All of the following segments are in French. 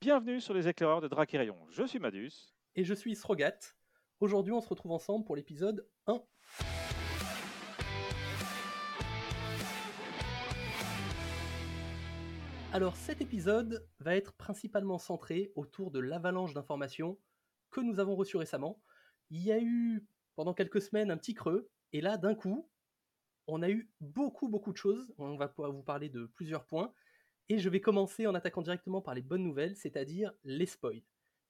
Bienvenue sur les éclaireurs de Dracérion. Je suis Madus. Et je suis Srogat. Aujourd'hui, on se retrouve ensemble pour l'épisode 1. Alors cet épisode va être principalement centré autour de l'avalanche d'informations que nous avons reçues récemment. Il y a eu pendant quelques semaines un petit creux, et là d'un coup, on a eu beaucoup beaucoup de choses. On va pouvoir vous parler de plusieurs points, et je vais commencer en attaquant directement par les bonnes nouvelles, c'est-à-dire les spoils.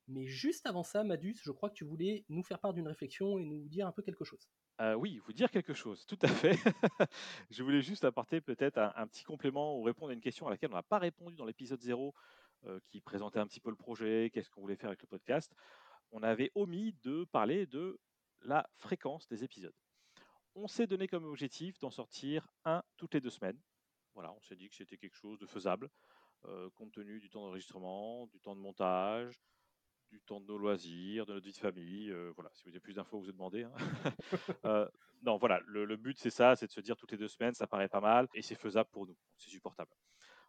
Mais juste avant ça, Madus, je crois que tu voulais nous faire part d'une réflexion et nous dire un peu quelque chose. Euh, oui, vous dire quelque chose, tout à fait. je voulais juste apporter peut-être un, petit complément ou répondre à une question à laquelle on n'a pas répondu dans l'épisode 0, euh, qui présentait un petit peu le projet, qu'est-ce qu'on voulait faire avec le podcast. On avait omis de parler de la fréquence des épisodes. On s'est donné comme objectif d'en sortir un toutes les deux semaines. Voilà, on s'est dit que c'était quelque chose de faisable, euh, compte tenu du temps d'enregistrement, du temps de montage, du temps de nos loisirs, de notre vie de famille. Euh, voilà, si vous avez plus d'infos, vous vous demandez. Hein. Euh, non, voilà, le, but c'est ça, c'est de se dire toutes les deux semaines, ça paraît pas mal et c'est faisable pour nous, c'est supportable.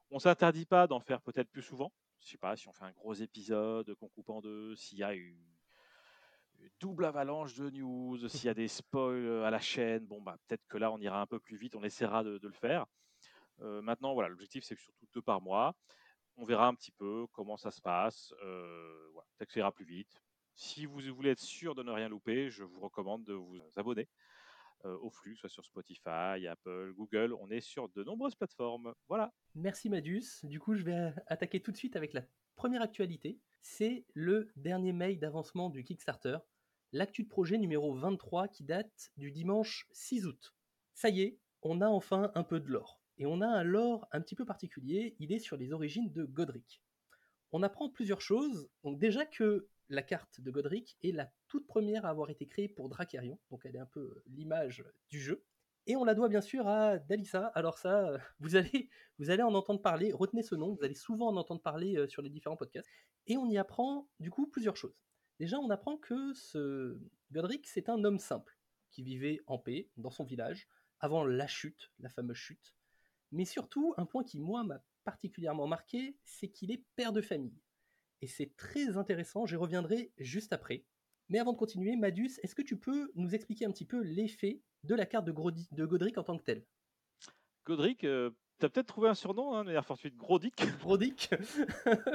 On s'interdit pas d'en faire peut-être plus souvent. Je sais pas si on fait un gros épisode qu'on coupe en deux, s'il y a une, double avalanche de news, s'il y a des spoils à la chaîne, bon bah peut-être que là on ira un peu plus vite, on essaiera de, le faire. Euh, maintenant, voilà, l'objectif c'est surtout deux par mois on verra un petit peu comment ça se passe. Peut-être que ça ira plus vite. Si vous voulez être sûr de ne rien louper, je vous recommande de vous abonner euh, au flux, soit sur Spotify, Apple, Google. On est sur de nombreuses plateformes. Voilà. Merci Madus. Du coup, je vais attaquer tout de suite avec la première actualité. C'est le dernier mail d'avancement du Kickstarter, l'actu de projet numéro 23 qui date du dimanche 6 août. Ça y est, on a enfin un peu de l'or. Et on a un lore un petit peu particulier, il est sur les origines de Godric. On apprend plusieurs choses, donc déjà que la carte de Godric est la toute première à avoir été créée pour Dracarion, donc elle est un peu l'image du jeu. Et on la doit bien sûr à Dalissa. Alors ça, vous allez, vous allez en entendre parler, retenez ce nom, vous allez souvent en entendre parler euh, sur les différents podcasts. Et on y apprend du coup plusieurs choses. Déjà, on apprend que ce Godric, c'est un homme simple, qui vivait en paix dans son village, avant la chute, la fameuse chute, mais surtout, un point qui, moi, m'a particulièrement marqué, c'est qu'il est père de famille. Et c'est très intéressant, j'y reviendrai juste après. Mais avant de continuer, Madus, est-ce que tu peux nous expliquer un petit peu l'effet de la carte de, Godric en tant que telle Godric, euh, tu as peut-être trouvé un surnom, hein, de manière fortuite, Grodic. Grodic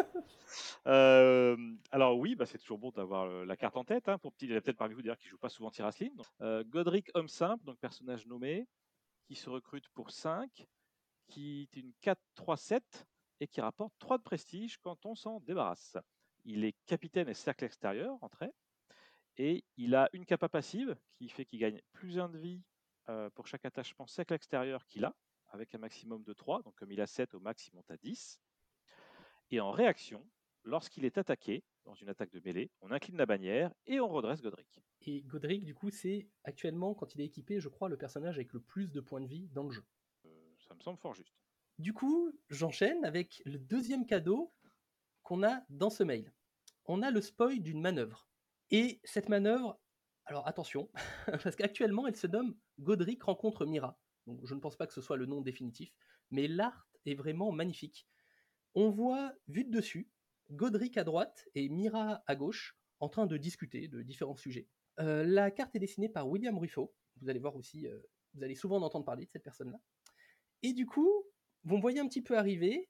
euh, Alors oui, bah, c'est toujours bon d'avoir euh, la carte en tête. Hein, pour petit, il y a peut-être parmi vous d'ailleurs qui ne joue pas souvent Tirasline. Godric, homme simple, donc personnage nommé, qui se recrute pour 5 qui est une 4-3-7 et qui rapporte 3 de prestige quand on s'en débarrasse. Il est capitaine et cercle extérieur, entrée, et il a une capa passive qui fait qu'il gagne plus 1 de vie euh, pour chaque attachement cercle extérieur qu'il a, avec un maximum de 3, donc comme il a 7, au max il monte à 10. Et en réaction, lorsqu'il est attaqué, dans une attaque de mêlée, on incline la bannière et on redresse Godric. Et Godric, du coup, c'est actuellement, quand il est équipé, je crois, le personnage avec le plus de points de vie dans le jeu me semble fort juste. Du coup, j'enchaîne avec le deuxième cadeau qu'on a dans ce mail. On a le spoil d'une manœuvre. Et cette manœuvre, alors attention, parce qu'actuellement elle se nomme Godric rencontre Mira. Donc je ne pense pas que ce soit le nom définitif, mais l'art est vraiment magnifique. On voit, vu de dessus, Godric à droite et Mira à gauche, en train de discuter de différents sujets. Euh, la carte est dessinée par William Ruffo. Vous allez voir aussi, euh, vous allez souvent en entendre parler de cette personne-là. Et du coup, vous me voyez un petit peu arriver,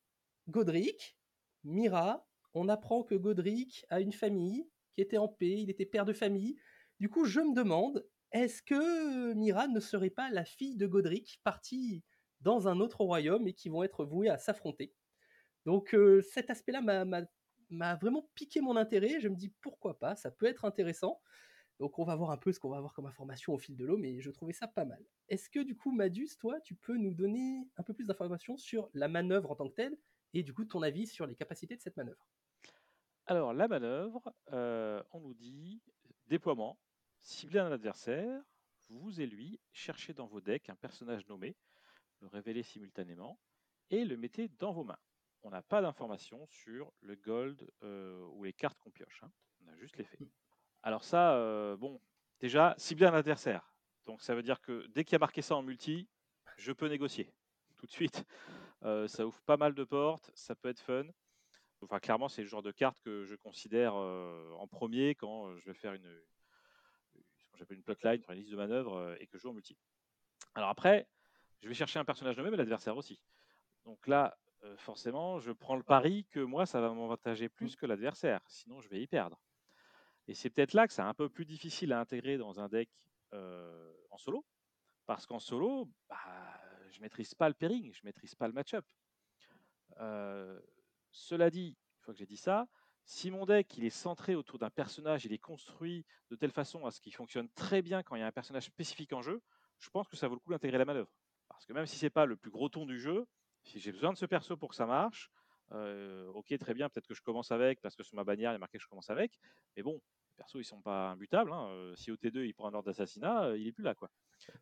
Godric, Mira, on apprend que Godric a une famille qui était en paix, il était père de famille. Du coup, je me demande, est-ce que Mira ne serait pas la fille de Godric, partie dans un autre royaume et qui vont être voués à s'affronter? Donc euh, cet aspect-là m'a vraiment piqué mon intérêt. Je me dis pourquoi pas, ça peut être intéressant. Donc on va voir un peu ce qu'on va avoir comme information au fil de l'eau, mais je trouvais ça pas mal. Est-ce que du coup, Madus, toi, tu peux nous donner un peu plus d'informations sur la manœuvre en tant que telle, et du coup ton avis sur les capacités de cette manœuvre? Alors la manœuvre, euh, on nous dit déploiement, cibler un adversaire, vous et lui, cherchez dans vos decks un personnage nommé, le révélez simultanément, et le mettez dans vos mains. On n'a pas d'informations sur le gold euh, ou les cartes qu'on pioche. Hein. On a juste l'effet. Mm. Alors ça, euh, bon, déjà, cibler un adversaire. Donc ça veut dire que dès qu'il y a marqué ça en multi, je peux négocier tout de suite. Euh, ça ouvre pas mal de portes, ça peut être fun. Enfin, clairement, c'est le genre de carte que je considère en premier quand je vais faire une, ce que j'appelle une plotline, une liste de manœuvres et que je joue en multi. Alors après, je vais chercher un personnage nommé, mais l'adversaire aussi. Donc là, forcément, je prends le pari que moi, ça va m'avantager plus que l'adversaire. Sinon, je vais y perdre. Et c'est peut-être là que c'est un peu plus difficile à intégrer dans un deck en solo. Parce qu'en solo, bah, je ne maîtrise pas le pairing, je ne maîtrise pas le match-up. cela dit, une fois que j'ai dit ça, si mon deck il est centré autour d'un personnage, il est construit de telle façon à ce qu'il fonctionne très bien quand il y a un personnage spécifique en jeu, je pense que ça vaut le coup d'intégrer la manœuvre. Parce que même si c'est pas le plus gros ton du jeu, si j'ai besoin de ce perso pour que ça marche, euh, ok, très bien, peut-être que je commence avec, parce que sur ma bannière, il y a marqué que je commence avec. Mais bon, les persos, ils sont pas imbutables. Hein. Euh, si au T2, il prend un ordre d'assassinat, euh, il est plus là. quoi.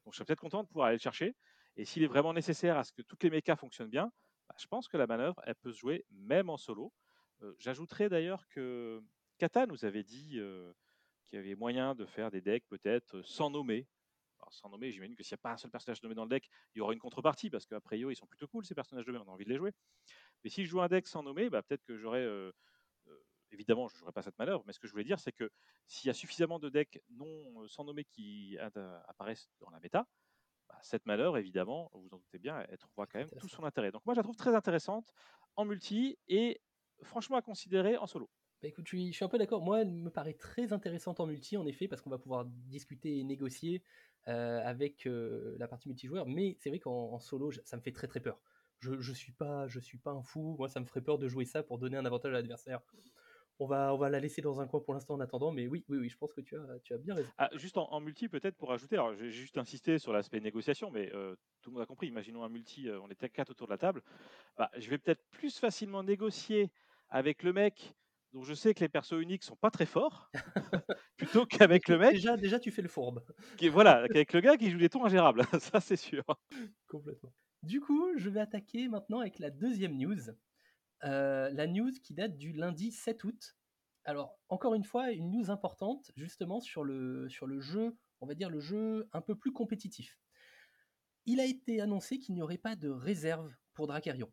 Donc je serais peut-être content de pouvoir aller le chercher. Et s'il est vraiment nécessaire à ce que toutes les mechas fonctionnent bien, bah, je pense que la manœuvre, elle peut se jouer même en solo. J'ajouterais d'ailleurs que Kata nous avait dit qu'il y avait moyen de faire des decks peut-être sans nommer, sans nommer, j'imagine que s'il n'y a pas un seul personnage nommé dans le deck, il y aura une contrepartie, parce qu'après ils sont plutôt cool, ces personnages nommés, on a envie de les jouer. Mais si je joue un deck sans nommer, bah, peut-être que j'aurais. Euh, euh, évidemment, je ne jouerai pas cette manœuvre, mais ce que je voulais dire, c'est que s'il y a suffisamment de decks non euh, sans nommer qui apparaissent dans la méta, bah, cette manœuvre, évidemment, vous en doutez bien, elle trouvera quand même tout son intérêt. Donc moi, je la trouve très intéressante en multi et franchement à considérer en solo. Bah écoute, je suis, un peu d'accord. Moi, elle me paraît très intéressante en multi, en effet, parce qu'on va pouvoir discuter et négocier euh, avec euh, la partie multijoueur. Mais c'est vrai qu'en solo, ça me fait très très peur. Je, je suis pas, je suis pas un fou. Moi, ça me ferait peur de jouer ça pour donner un avantage à l'adversaire. On va, on va la laisser dans un coin pour l'instant en attendant, mais oui, oui, oui, je pense que tu as, tu as bien raison. Ah, juste en, multi, peut-être pour ajouter, alors j'ai juste insisté sur l'aspect négociation, mais euh, tout le monde a compris. Imaginons un multi, on était quatre autour de la table. Bah, je vais peut-être plus facilement négocier avec le mec donc je sais que les persos uniques sont pas très forts, plutôt qu'avec le mec. Déjà, déjà, tu fais le fourbe. Qui, voilà, avec le gars qui joue des tons ingérables, ça c'est sûr. Complètement. Du coup, je vais attaquer maintenant avec la deuxième news. Euh, la news qui date du lundi 7 août. Alors, encore une fois, une news importante, justement, sur le, sur le jeu, on va dire le jeu un peu plus compétitif. Il a été annoncé qu'il n'y aurait pas de réserve pour Dracarion.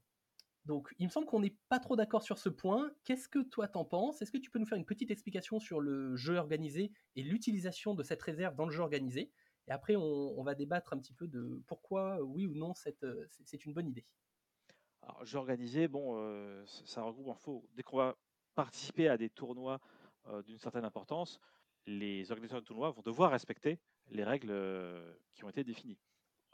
Donc, il me semble qu'on n'est pas trop d'accord sur ce point. Qu'est-ce que toi t'en penses? Est-ce que tu peux nous faire une petite explication sur le jeu organisé et l'utilisation de cette réserve dans le jeu organisé? Et après, on, va débattre un petit peu de pourquoi, oui ou non, c'est une bonne idée. Alors, jeu organisé, bon, euh, ça regroupe en faux. Dès qu'on va participer à des tournois euh, d'une certaine importance, les organisateurs de tournois vont devoir respecter les règles euh, qui ont été définies.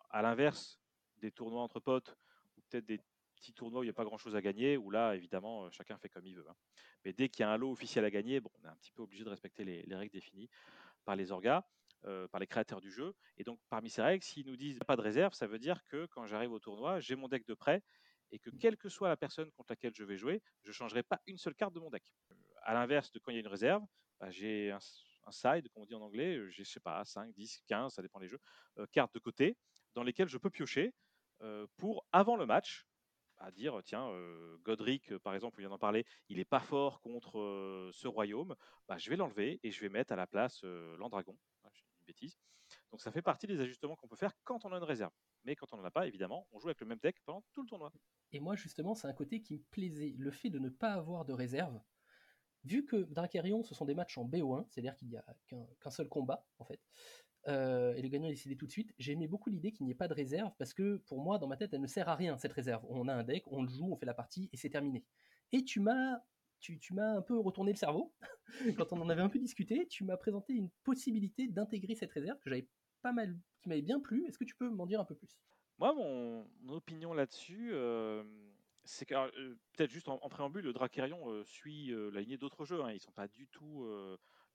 À l'inverse des tournois entre potes ou peut-être des petit tournoi où il n'y a pas grand-chose à gagner, où là, évidemment, euh, chacun fait comme il veut. Hein. Mais dès qu'il y a un lot officiel à gagner, bon, on est un petit peu obligé de respecter les, règles définies par les orgas, euh, par les créateurs du jeu. Et donc, parmi ces règles, s'ils nous disent pas de réserve, ça veut dire que quand j'arrive au tournoi, j'ai mon deck de prêt et que quelle que soit la personne contre laquelle je vais jouer, je ne changerai pas une seule carte de mon deck. À l'inverse de quand il y a une réserve, bah, j'ai un, side, comme on dit en anglais, j'ai, je sais pas, 5, 10, 15, ça dépend des jeux, euh, cartes de côté dans lesquelles je peux piocher pour, avant le match, à dire tiens, euh, Godric, euh, par exemple, on vient d'en parler, il n'est pas fort contre euh, ce royaume, bah, je vais l'enlever et je vais mettre à la place l'Andragon. Donc ça fait partie des ajustements qu'on peut faire quand on a une réserve. Mais quand on n'en a pas, évidemment, on joue avec le même deck pendant tout le tournoi. Et moi, justement, c'est un côté qui me plaisait. Le fait de ne pas avoir de réserve, vu que Dracarion, ce sont des matchs en BO1, c'est-à-dire qu'il n'y a qu'un seul combat, en fait, euh, et le gagnant est décidé tout de suite. J'aimais beaucoup l'idée qu'il n'y ait pas de réserve parce que pour moi, dans ma tête, elle ne sert à rien cette réserve. On a un deck, on le joue, on fait la partie et c'est terminé. Et tu m'as tu, m'as un peu retourné le cerveau quand on en avait un peu discuté. Tu m'as présenté une possibilité d'intégrer cette réserve que j'avais pas mal, qui m'avait bien plu. Est-ce que tu peux m'en dire un peu plus? Moi, mon, opinion là-dessus, euh, c'est que euh, peut-être juste en, préambule, le Dracarion suit la lignée d'autres jeux. Hein. Ils sont pas du tout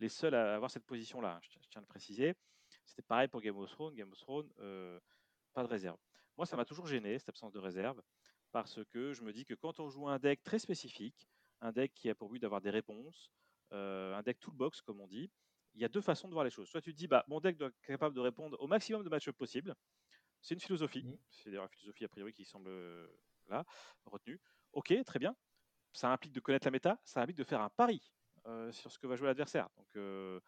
les seuls à avoir cette position-là. Hein. Je, je, tiens à le préciser. C'était pareil pour Game of Thrones. Game of Thrones, euh, pas de réserve. Moi, ça m'a toujours gêné, cette absence de réserve, parce que je me dis que quand on joue un deck très spécifique, un deck qui a pour but d'avoir des réponses, euh, un deck toolbox, comme on dit, il y a deux façons de voir les choses. Soit tu te dis, bah, mon deck doit être capable de répondre au maximum de match possible. C'est une philosophie. Mmh. C'est d'ailleurs une philosophie a priori qui semble euh, là, retenue. Ok, très bien. Ça implique de connaître la méta, ça implique de faire un pari sur ce que va jouer l'adversaire. Donc,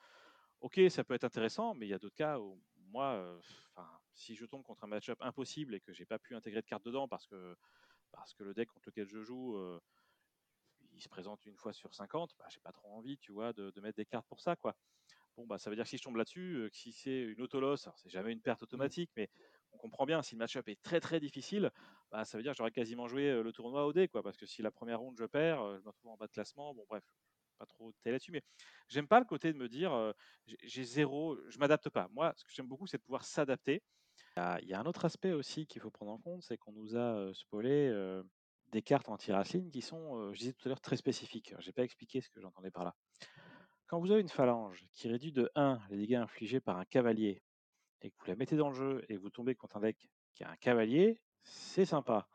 ok, ça peut être intéressant, mais il y a d'autres cas où moi, euh, si je tombe contre un match-up impossible et que j'ai pas pu intégrer de cartes dedans parce que, parce que le deck contre lequel je joue, euh, se présente une fois sur 50, bah, j'ai pas trop envie, tu vois, de, de mettre des cartes pour ça, quoi. Bon, bah, ça veut dire que si je tombe là-dessus, euh, que si c'est une autoloss, alors c'est jamais une perte Mmh. automatique, mais on comprend bien, si le match-up est très très difficile, bah, ça veut dire que j'aurais quasiment joué euh, le tournoi au dé, quoi, parce que si la première ronde je perds, euh, je me retrouve en bas de classement, bon bref, pas trop détailler là-dessus, mais j'aime pas le côté de me dire euh, j'ai- zéro, je m'adapte pas. Moi, ce que j'aime beaucoup, c'est de pouvoir s'adapter. Il y a- un autre aspect aussi qu'il faut prendre en compte, c'est qu'on nous a spoilé euh, des cartes anti-racine qui sont, je disais tout à l'heure, très spécifiques. Je n'ai pas expliqué ce que j'entendais par là. Quand vous avez une phalange qui réduit de 1 les dégâts infligés par un cavalier et que vous la mettez dans le jeu et que vous tombez contre un deck qui a un cavalier, c'est sympa.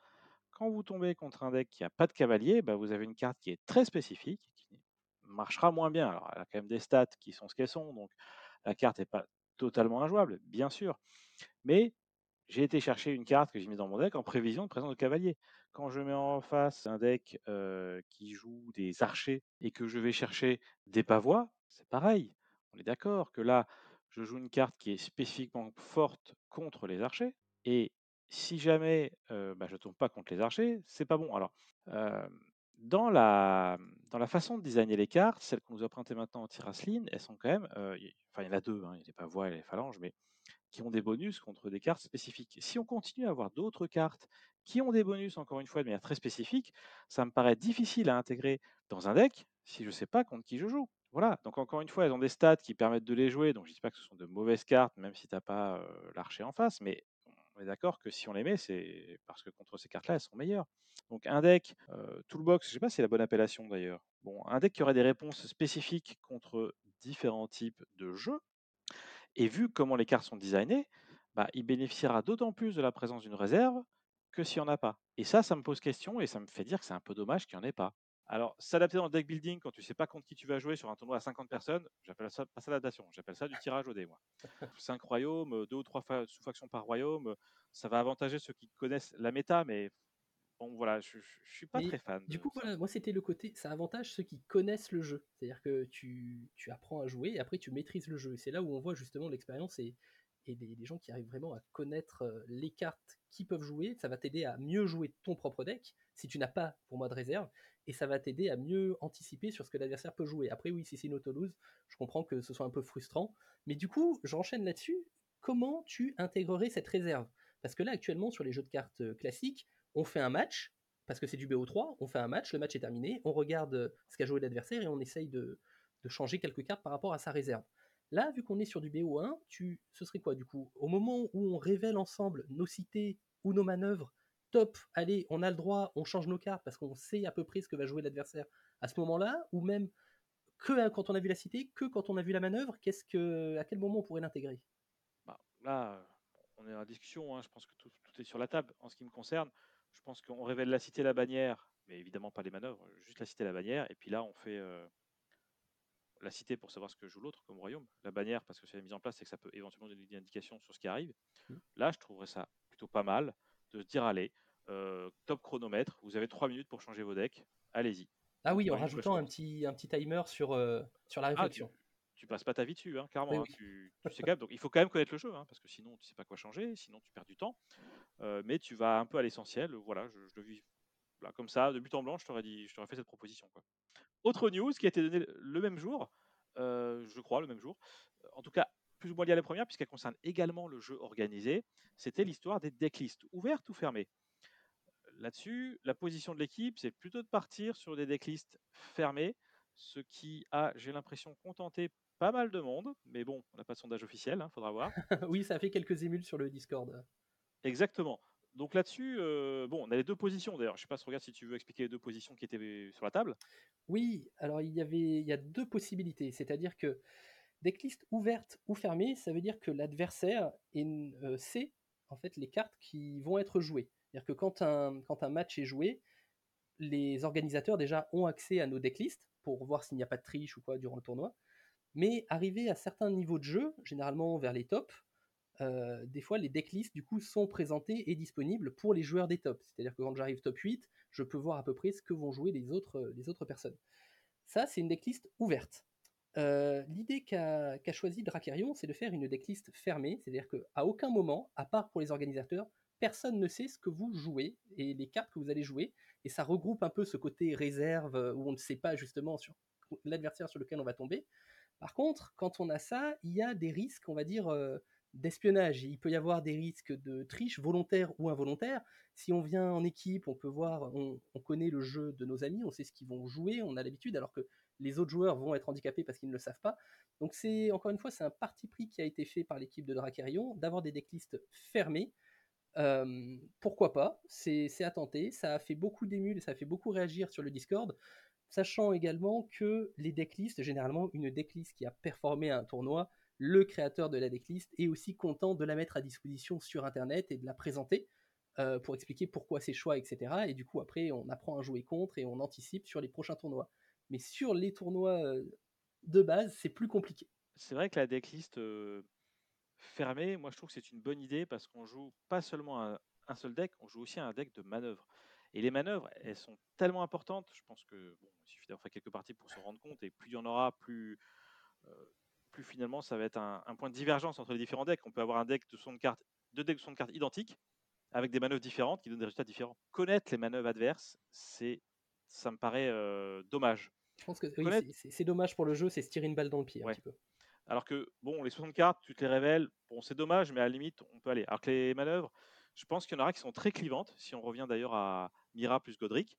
Quand vous tombez contre un deck qui n'a pas de cavalier, bah, vous avez une carte qui est très spécifique, qui marchera moins bien. Alors, elle a quand même des stats qui sont ce qu'elles sont, donc la carte n'est pas totalement injouable, bien sûr. Mais j'ai été chercher une carte que j'ai mise dans mon deck en prévision de présence de cavalier. Quand je mets en face un deck qui joue des archers et que je vais chercher des pavois, c'est pareil. On est d'accord que là, je joue une carte qui est spécifiquement forte contre les archers. Et si jamais bah, je ne tombe pas contre les archers, c'est pas bon. Alors, dans, la, dans la façon de designer les cartes, celles qu'on nous a présentées maintenant en Tirasline, elles sont quand même. enfin, il y en a deux, hein, il y a les pavois et les phalanges, mais qui ont des bonus contre des cartes spécifiques. Si on continue à avoir d'autres cartes qui ont des bonus, encore une fois, de manière très spécifique, ça me paraît difficile à intégrer dans un deck si je ne sais pas contre qui je joue. Voilà, donc encore une fois, elles ont des stats qui permettent de les jouer, donc je ne dis pas que ce sont de mauvaises cartes, même si tu n'as pas l'archer en face, mais on est d'accord que si on les met, c'est parce que contre ces cartes-là, elles sont meilleures. Donc un deck, toolbox, je ne sais pas si c'est la bonne appellation d'ailleurs. Bon, un deck qui aurait des réponses spécifiques contre différents types de jeux, et vu comment les cartes sont designées, bah, il bénéficiera d'autant plus de la présence d'une réserve que s'il n'y en a pas. Et ça, ça me pose question et ça me fait dire que c'est un peu dommage qu'il n'y en ait pas. Alors, s'adapter dans le deck building quand tu sais pas contre qui tu vas jouer sur un tournoi à 50 personnes, j'appelle ça pas ça j'appelle ça du tirage au dé, moi. 5 royaumes, deux ou trois sous-factions par royaume, ça va avantager ceux qui connaissent la méta, mais bon, voilà, je, je, suis pas Mais très fan. du coup, ça. voilà, moi c'était le côté, ça avantage ceux qui connaissent le jeu. C'est-à-dire que tu, tu apprends à jouer et après tu maîtrises le jeu. Et c'est là où on voit justement l'expérience et, et les, les gens qui arrivent vraiment à connaître euh, les cartes qui peuvent jouer. Ça va t'aider à mieux jouer ton propre deck si tu n'as pas pour moi de réserve. Et ça va t'aider à mieux anticiper sur ce que l'adversaire peut jouer. Après, oui, si c'est une auto-lose, je comprends que ce soit un peu frustrant. Mais du coup, j'enchaîne là-dessus. Comment tu intégrerais cette réserve? Parce que là, actuellement, sur les jeux de cartes euh, classiques, on fait un match, parce que c'est du BO3, on fait un match, le match est terminé, on regarde euh, ce qu'a joué l'adversaire et on essaye de, changer quelques cartes par rapport à sa réserve. Là, vu qu'on est sur du BO1, tu, ce serait quoi du coup? Au moment où on révèle ensemble nos cités ou nos manœuvres, top, allez, on a le droit, on change nos cartes parce qu'on sait à peu près ce que va jouer l'adversaire à ce moment-là, ou même que quand on a vu la cité, que quand on a vu la manœuvre, qu'est-ce que, à quel moment on pourrait l'intégrer? Bah, Là, on est en discussion, hein, je pense que tout, est sur la table. En ce qui me concerne, je pense qu'on révèle la cité, la bannière, mais évidemment pas les manœuvres, juste la cité, la bannière, et puis là on fait euh, la cité pour savoir ce que joue l'autre comme royaume, la bannière parce que c'est la mise en place, c'est que ça peut éventuellement donner des indications sur ce qui arrive. Mmh. Là, je trouverais ça plutôt pas mal de se dire allez, euh, top chronomètre, vous avez 3 minutes pour changer vos decks, allez-y. Ah oui, en rajoutant un petit, un petit timer sur, euh, sur la réflexion. Ah, tu, passes pas ta vie dessus, hein, clairement. Hein, oui. tu, tu sais quand même, donc il faut quand même connaître le jeu, hein, parce que sinon tu sais pas quoi changer, sinon tu perds du temps. Euh, mais tu vas un peu à l'essentiel. Voilà, je, je, le vis là, comme ça, de but en blanc, je t'aurais dit, je t'aurais fait cette proposition. Quoi. Autre news qui a été donnée le même jour, euh, je crois le même jour, en tout cas plus ou moins liée à la première, puisqu'elle concerne également le jeu organisé, c'était l'histoire des decklists, ouvertes ou fermées. Là-dessus, la position de l'équipe, c'est plutôt de partir sur des decklists fermées, ce qui a, j'ai l'impression, contenté pas mal de monde, mais bon, on n'a pas de sondage officiel, il hein, faudra voir. oui, ça a fait quelques émules sur le Discord. Exactement. Donc là-dessus, euh, bon, on a les deux positions d'ailleurs. Je sais pas, regarde si tu veux expliquer les deux positions qui étaient sur la table. Oui, alors il y avait, il y a deux possibilités, c'est-à-dire que decklist ouverte ou fermée, ça veut dire que l'adversaire euh, sait en fait les cartes qui vont être jouées. C'est-à-dire que quand un, quand un match est joué, les organisateurs déjà ont accès à nos decklists pour voir s'il n'y a pas de triche ou quoi durant le tournoi. Mais arrivé à certains niveaux de jeu, généralement vers les tops, euh, des fois les decklists du coup sont présentés et disponibles pour les joueurs des tops. C'est-à-dire que quand j'arrive top 8, je peux voir à peu près ce que vont jouer les autres, autres personnes. Ça, c'est une decklist ouverte. Euh, L'idée qu'a qu choisi Drakarion, c'est de faire une decklist fermée, c'est-à-dire qu'à aucun moment, à part pour les organisateurs, personne ne sait ce que vous jouez et les cartes que vous allez jouer. et ça regroupe un peu ce côté réserve où on ne sait pas justement sur l'adversaire sur lequel on va tomber. Par contre, quand on a ça, il y a des risques, on va dire, d'espionnage. Il peut y avoir des risques de triche volontaire ou involontaire. Si on vient en équipe, on peut voir, on, connaît le jeu de nos amis, on sait ce qu'ils vont jouer, on a l'habitude, alors que les autres joueurs vont être handicapés parce qu'ils ne le savent pas. Donc c'est encore une fois, c'est un parti pris qui a été fait par l'équipe de Dracarion d'avoir des decklists fermés. pourquoi pas? C'est à tenter. Ça a fait beaucoup d'émules, ça a fait beaucoup réagir sur le Discord. Sachant également que les decklists, généralement, une decklist qui a performé à un tournoi, le créateur de la decklist est aussi content de la mettre à disposition sur Internet et de la présenter euh, pour expliquer pourquoi ses choix, etc. Et du coup, après, on apprend à jouer contre et on anticipe sur les prochains tournois. Mais sur les tournois euh, de base, c'est plus compliqué. C'est vrai que la decklist euh, fermée, moi je trouve que c'est une bonne idée parce qu'on joue pas seulement un, un, seul deck, on joue aussi un deck de manœuvre. Et les manœuvres, elles sont tellement importantes. Je pense que bon, il suffit d'avoir fait quelques parties pour se rendre compte. Et plus il y en aura, plus, plus finalement ça va être un, point de divergence entre les différents decks. On peut avoir un deck de son de cartes, deux decks de son de cartes identiques, avec des manœuvres différentes qui donnent des résultats différents. Connaître les manœuvres adverses, c'est, ça me paraît euh, dommage. Je pense que c'est dommage pour le jeu, c'est se tirer une balle dans le pied un petit peu. Alors que, bon, les 60 cartes, tu te les révèles, bon, c'est dommage, mais à la limite, on peut aller. Alors que les manœuvres, je pense qu'il y en aura qui sont très clivantes. Si on revient d'ailleurs à Mira plus Godric,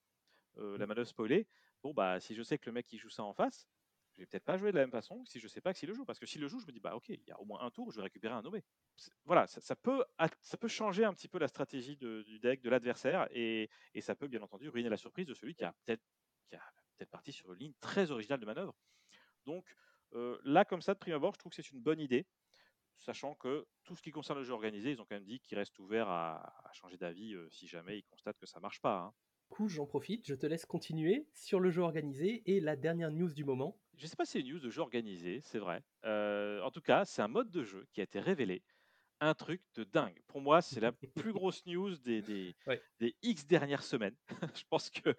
euh, la mmh. manœuvre spoilée, bon, bah, si je sais que le mec qui joue ça en face, je vais peut-être pas jouer de la même façon si je sais pas que s'il le joue. Parce que s'il le joue, je me dis, bah ok, il y a au moins un tour, je vais récupérer un nommé. Voilà, ça, peut, ça peut changer un petit peu la stratégie du deck, de l'adversaire, et, ça peut bien entendu ruiner la surprise de celui qui a peut-être peut parti sur une ligne très originale de manœuvre. Donc euh, là, comme ça, de prime abord, je trouve que c'est une bonne idée, sachant que tout ce qui concerne le jeu organisé, ils ont quand même dit qu'ils restent ouverts à, changer d'avis euh, si jamais ils constatent que ça marche pas. Hein coup, j'en profite, je te laisse continuer sur le jeu organisé et la dernière news du moment. Je ne sais pas si c'est une news de jeu organisé, c'est vrai. Euh, en tout cas, c'est un mode de jeu qui a été révélé. Un truc de dingue. Pour moi, c'est la plus grosse news des, des, X dernières semaines. je pense que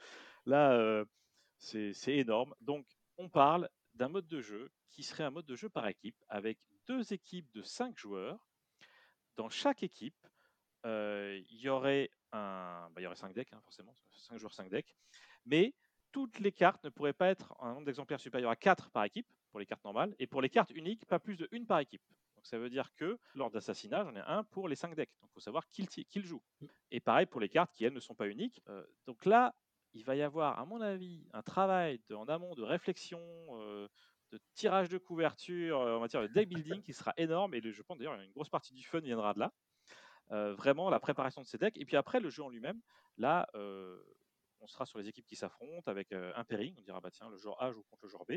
là, euh, c'est énorme. Donc, on parle d'un mode de jeu qui serait un mode de jeu par équipe avec deux équipes de cinq joueurs. Dans chaque équipe, euh, il y aurait un, bah, il y aurait 5 decks, hein, forcément, 5 joueurs, 5 decks, mais toutes les cartes ne pourraient pas être un nombre d'exemplaires supérieur à 4 par équipe pour les cartes normales, et pour les cartes uniques, pas plus de 1 par équipe. Donc ça veut dire que lors d'assassinat, j'en ai un pour les 5 decks. Donc il faut savoir qui, qui le joue. Et pareil pour les cartes qui, elles, ne sont pas uniques. Euh, donc là, il va y avoir, à mon avis, un travail en amont de réflexion, euh, de tirage de couverture en matière de deck building qui sera énorme. Et je pense d'ailleurs une grosse partie du fun viendra de là. Euh, vraiment la préparation de ces decks. Et puis après, le jeu en lui-même, là, euh, on sera sur les équipes qui s'affrontent avec euh, un pairing. On dira, bah tiens, le joueur A joue contre le joueur B.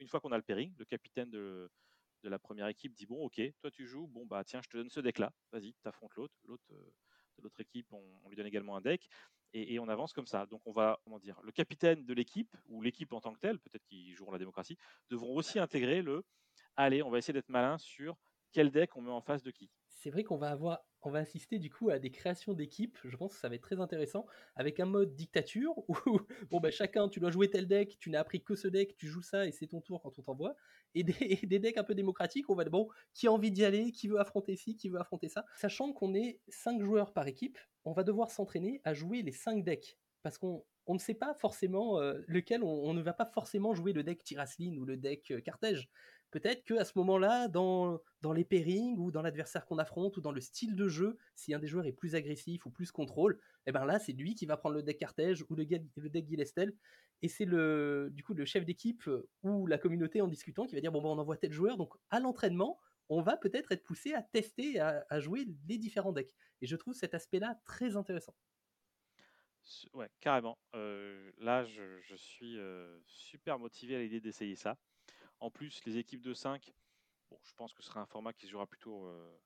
Une fois qu'on a le pairing, le capitaine de, de, la première équipe dit, bon, ok, toi tu joues, bon, bah tiens, je te donne ce deck-là. Vas-y, t'affrontes l'autre. L'autre de l'autre équipe, on, lui donne également un deck. Et, on avance comme ça. Donc on va, comment dire, le capitaine de l'équipe, ou l'équipe en tant que telle, peut-être qu'ils joueront la démocratie, devront aussi intégrer le, allez, on va essayer d'être malin sur quel deck on met en face de qui c'est vrai qu'on va avoir, on va assister du coup à des créations d'équipes. Je pense que ça va être très intéressant avec un mode dictature où bon ben chacun, tu dois jouer tel deck, tu n'as appris que ce deck, tu joues ça et c'est ton tour quand on t'envoie. Et des, decks un peu démocratiques, on va bon qui a envie d'y aller, qui veut affronter ci, qui veut affronter ça. Sachant qu'on est 5 joueurs par équipe, on va devoir s'entraîner à jouer les 5 decks parce qu'on on ne sait pas forcément euh, lequel, on, ne va pas forcément jouer le deck Tirasline ou le deck euh, Peut-être qu'à ce moment-là, dans, dans les pairings ou dans l'adversaire qu'on affronte ou dans le style de jeu, si un des joueurs est plus agressif ou plus contrôle, et eh ben là, c'est lui qui va prendre le deck Cartège ou le, le deck Gilestel. Et c'est le, du coup le chef d'équipe euh, ou la communauté en discutant qui va dire bon, ben, on envoie tel joueur. Donc à l'entraînement, on va peut-être être poussé à tester, à, à, jouer les différents decks. Et je trouve cet aspect-là très intéressant. Ouais, carrément. Euh, là, je, je suis euh, super motivé à l'idée d'essayer ça. En plus, les équipes de 5, bon, je pense que ce sera un format qui se jouera plutôt euh,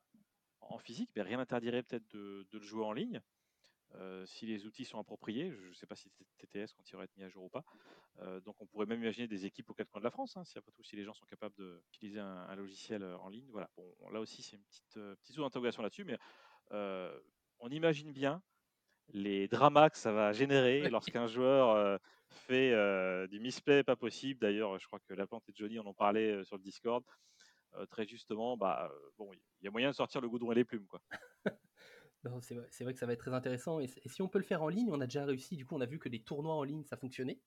en physique, mais rien n'interdirait peut-être de, le jouer en ligne. Euh, si les outils sont appropriés, je ne sais pas si TTS quand il être mis à jour ou pas. Euh, donc on pourrait même imaginer des équipes aux quatre coins de la France, hein, si après tout si les gens sont capables d'utiliser un, un, logiciel en ligne. Voilà. Bon, là aussi c'est une petite petite zone d'interrogation là-dessus, mais on imagine bien les dramas que ça va générer lorsqu'un joueur fait euh, du misplay pas possible. D'ailleurs, je crois que la plante et Johnny en ont parlé euh, sur le Discord. très justement, bah, bon, il y a moyen de sortir le goudron et les plumes. Quoi. C'est vrai, que ça va être très intéressant. Et, et si on peut le faire en ligne, on a déjà réussi. Du coup, on a vu que des tournois en ligne, ça fonctionnait.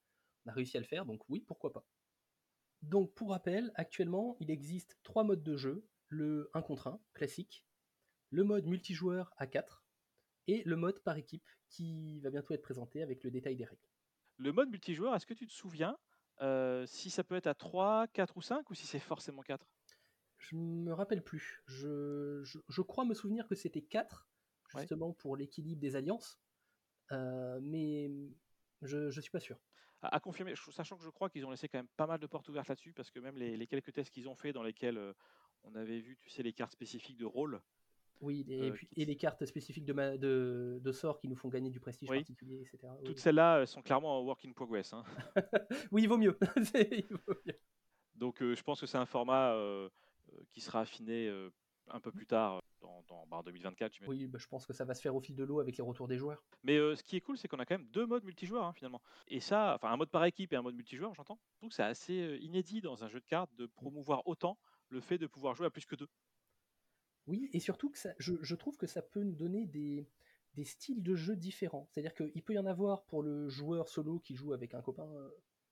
On a réussi à le faire, donc oui, pourquoi pas. Donc, pour rappel, actuellement, il existe trois modes de jeu le 1 contre 1 classique, le mode multijoueur à 4 et le mode par équipe qui va bientôt être présenté avec le détail des règles. Le mode multijoueur, est-ce que tu te souviens euh, si ça peut être à 3, 4 ou 5 ou si c'est forcément 4 Je me rappelle plus. Je, je, crois me souvenir que c'était 4, justement pour l'équilibre des alliances, euh, mais je ne suis pas sûr. À, confirmer, sachant que je crois qu'ils ont laissé quand même pas mal de portes ouvertes là-dessus, parce que même les, les quelques tests qu'ils ont fait dans lesquels euh, on avait vu, tu sais, les cartes spécifiques de rôle, oui, et, puis, et les cartes spécifiques de, de, de, sorts qui nous font gagner du prestige particulier, etc. Toutes celles-là sont clairement en work in progress. Hein. oui, il vaut mieux. il vaut mieux. Donc je pense que c'est un format qui sera affiné un peu plus tard dans, dans 2024. Bah, oui, bah, je pense que ça va se faire au fil de l'eau avec les retours des joueurs. Mais ce qui est cool, c'est qu'on a quand même deux modes multijoueurs hein, finalement. Et ça, enfin un mode par équipe et un mode multijoueur, j'entends. Que c'est assez inédit dans un jeu de cartes de promouvoir autant le fait de pouvoir jouer à plus que deux. Oui, et surtout que je, trouve que ça peut nous donner des, styles de jeu différents. C'est-à-dire qu'il peut y en avoir pour le joueur solo qui joue avec un copain euh,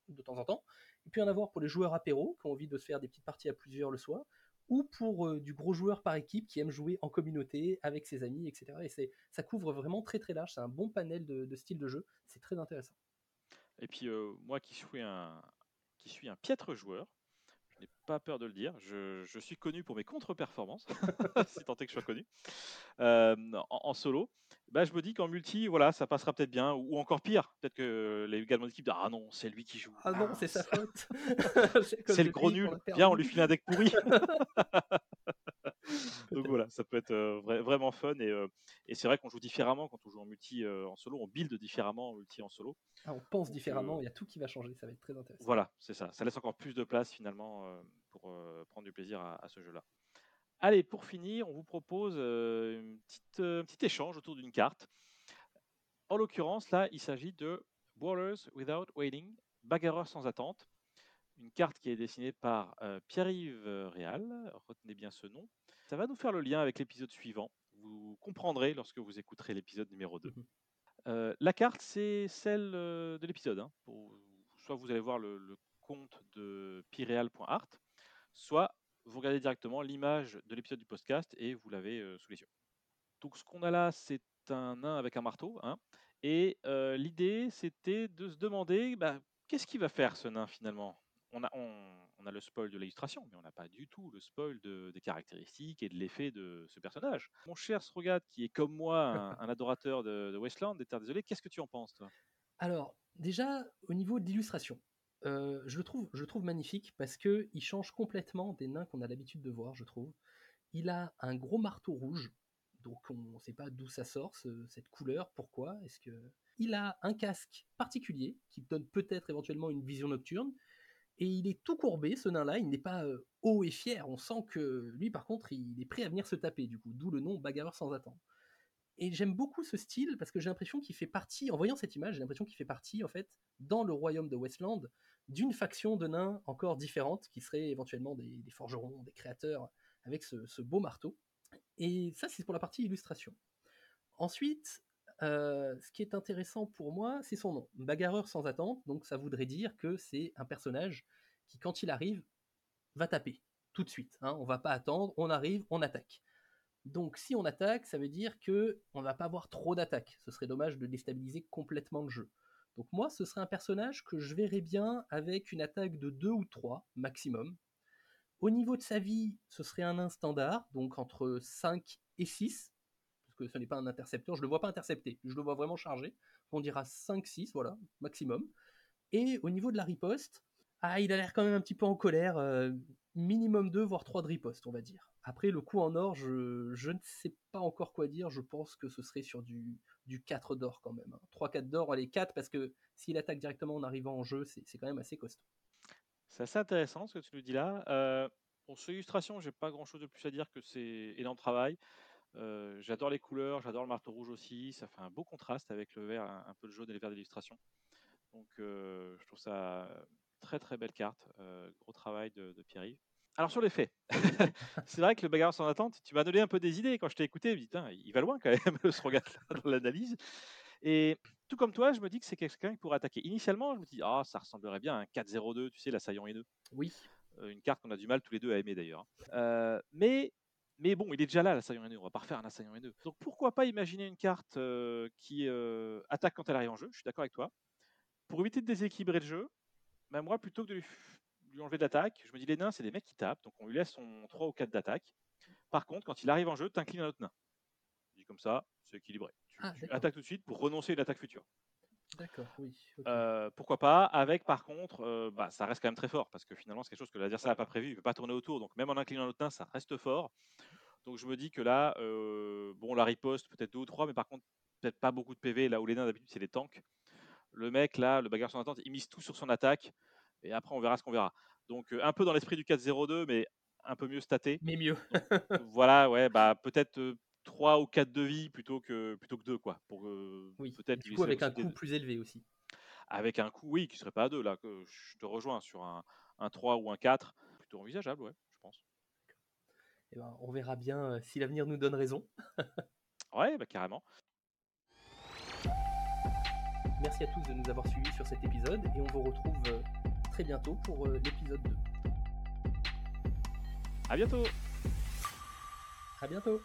de temps en temps, il peut y en avoir pour les joueurs apéro qui ont envie de se faire des petites parties à plusieurs le soir, ou pour euh, du gros joueur par équipe qui aime jouer en communauté avec ses amis, etc. Et ça couvre vraiment très très large, c'est un bon panel de, styles de jeu, c'est très intéressant. Et puis euh, moi qui suis un, qui suis un piètre joueur, pas peur de le dire. Je, suis connu pour mes contre-performances, si tant est que je sois connu. Euh, en, solo, bah, je me dis qu'en multi, voilà, ça passera peut-être bien, ou, encore pire. Peut-être que les gars de mon équipe disent Ah non, c'est lui qui joue. Ah non, c'est sa faute. c'est le gros nul. Viens, on lui file un deck pourri. Donc voilà, ça peut être vraiment fun et, et c'est vrai qu'on joue différemment quand on joue en multi en solo, on build différemment en multi en solo. Ah, on pense différemment, il y a tout qui va changer, ça va être très intéressant. Voilà, c'est ça. Ça laisse encore plus de place finalement pour prendre du plaisir à, ce jeu-là. Allez, pour finir, on vous propose une petite, un petit échange autour d'une carte. En l'occurrence, là, il s'agit de Brawlers Without Waiting, bagarreur sans attente. Une carte qui est dessinée par Pierre-Yves Réal, retenez bien ce nom, ça va nous faire le lien avec l'épisode suivant. Vous comprendrez lorsque vous écouterez l'épisode numéro 2. Mmh euh, la carte, c'est celle euh, de l'épisode. Hein, soit vous allez voir le, compte de pireal.art, soit vous regardez directement l'image de l'épisode du podcast et vous l'avez euh, sous les yeux. Donc ce qu'on a là, c'est un nain avec un marteau. Hein, et l'idée, c'était de se demander bah, qu'est-ce qu'il va faire ce nain finalement? On a, le spoil de l'illustration, mais on n'a pas du tout le spoil des caractéristiques et de l'effet de ce personnage. Mon cher Srogat, qui est comme moi un, adorateur de, Westland, des Terres Désolées, qu'est-ce que tu en penses, toi? Alors, déjà, au niveau de l'illustration, euh, je, le trouve magnifique parce qu'il change complètement des nains qu'on a l'habitude de voir, je trouve. Il a un gros marteau rouge, donc on ne sait pas d'où ça sort, cette couleur, pourquoi. Est-ce que il a un casque particulier qui donne peut-être éventuellement une vision nocturne et il est tout courbé, ce nain-là, il n'est pas haut et fier, on sent que lui, par contre, il est prêt à venir se taper, du coup, d'où le nom bagarreur sans attendre. Et j'aime beaucoup ce style parce que j'ai l'impression qu'il fait partie, en voyant cette image, j'ai l'impression qu'il fait partie, en fait, dans le royaume de Westland, d'une faction de nains encore différente, qui serait éventuellement des, forgerons, des créateurs, avec ce beau marteau. Et ça, c'est pour la partie illustration. Ensuite, ce qui est intéressant pour moi, c'est son nom, bagarreur sans attente. Donc ça voudrait dire que c'est un personnage qui, quand il arrive, va taper tout de suite. Hein. On va pas attendre, on arrive, on attaque. Donc si on attaque, ça veut dire que on va pas avoir trop d'attaques. Ce serait dommage de déstabiliser complètement le jeu. Donc moi, ce serait un personnage que je verrais bien avec une attaque de 2 ou 3 maximum. Au niveau de sa vie, ce serait un nain standard, donc entre 5 et 6 ce n'est pas un intercepteur, je le vois pas intercepté, je le vois vraiment chargé. On dira 5-6, voilà, maximum. Et au niveau de la riposte, ah, il a l'air quand même un petit peu en colère, euh, minimum 2, voire 3 de riposte, on va dire. Après, le coup en or, je, ne sais pas encore quoi dire, je pense que ce serait sur du, du 4 d'or quand même. 3-4 hein. d'or, allez, 4, parce que s'il attaque directement en arrivant en jeu, c'est quand même assez costaud. C'est assez intéressant ce que tu nous dis là. Euh, pour cette illustration, j'ai pas grand chose de plus à dire que c'est énorme travail. Euh, j'adore les couleurs, j'adore le marteau rouge aussi. Ça fait un beau contraste avec le vert, un, peu le jaune et les verts d'illustration. Donc, euh, je trouve ça très très belle carte. Euh, gros travail de, Pierre-Yves. Alors sur les faits, c'est vrai que le bagarre sans attente, tu m'as donné un peu des idées quand je t'ai écouté. Je me dis, il va loin quand même, ce regard-là dans l'analyse. Et tout comme toi, je me dis que c'est quelqu'un qui pourrait attaquer. Initialement, je me dis, ah, ça ressemblerait bien à un 4-0-2, tu sais, l'assaillant haineux. Oui. Une carte qu'on a du mal tous les deux à aimer d'ailleurs. Euh, mais, mais bon, il est déjà là, l'assaillant haineux. On va pas refaire un assaillant haineux. Donc pourquoi pas imaginer une carte euh, qui euh, attaque quand elle arrive en jeu Je suis d'accord avec toi. Pour éviter de déséquilibrer le jeu, bah, moi, plutôt que de lui, enlever de l'attaque, je me dis les nains, c'est des mecs qui tapent, donc on lui laisse son 3 ou 4 d'attaque. Par contre, quand il arrive en jeu, t'inclines un autre nain. Je dis comme ça, c'est équilibré. Tu, Ah, tu attaques tout de suite pour renoncer à une attaque future. D'accord, oui. Euh, pourquoi pas Avec par contre, euh, bah, ça reste quand même très fort parce que finalement c'est quelque chose que l'adversaire n'a pas prévu. Il ne peut pas tourner autour, donc même en inclinant l'autre nain, ça reste fort. Donc je me dis que là, euh, bon, la riposte peut-être deux ou trois, mais par contre peut-être pas beaucoup de PV là où les nains d'habitude c'est les tanks. Le mec là, le bagarre sans attente, il mise tout sur son attaque et après on verra ce qu'on verra. Donc un peu dans l'esprit du 4-0-2, mais un peu mieux staté. Mais mieux. voilà, ouais, bah peut-être 3 ou 4 de vie plutôt que plutôt que 2 quoi. Pour euh, Oui. peut-être Du coup, avec un coût plus élevé aussi. avec un coût, oui, qui serait pas à 2 là. Que je te rejoins sur un, un 3 ou un 4, plutôt envisageable, ouais, je pense. Eh ben, on verra bien euh, si l'avenir nous donne raison. Ouais, bah carrément. Merci à tous de nous avoir suivis sur cet épisode et on vous retrouve euh, très bientôt pour l'épisode 2. À bientôt. À bientôt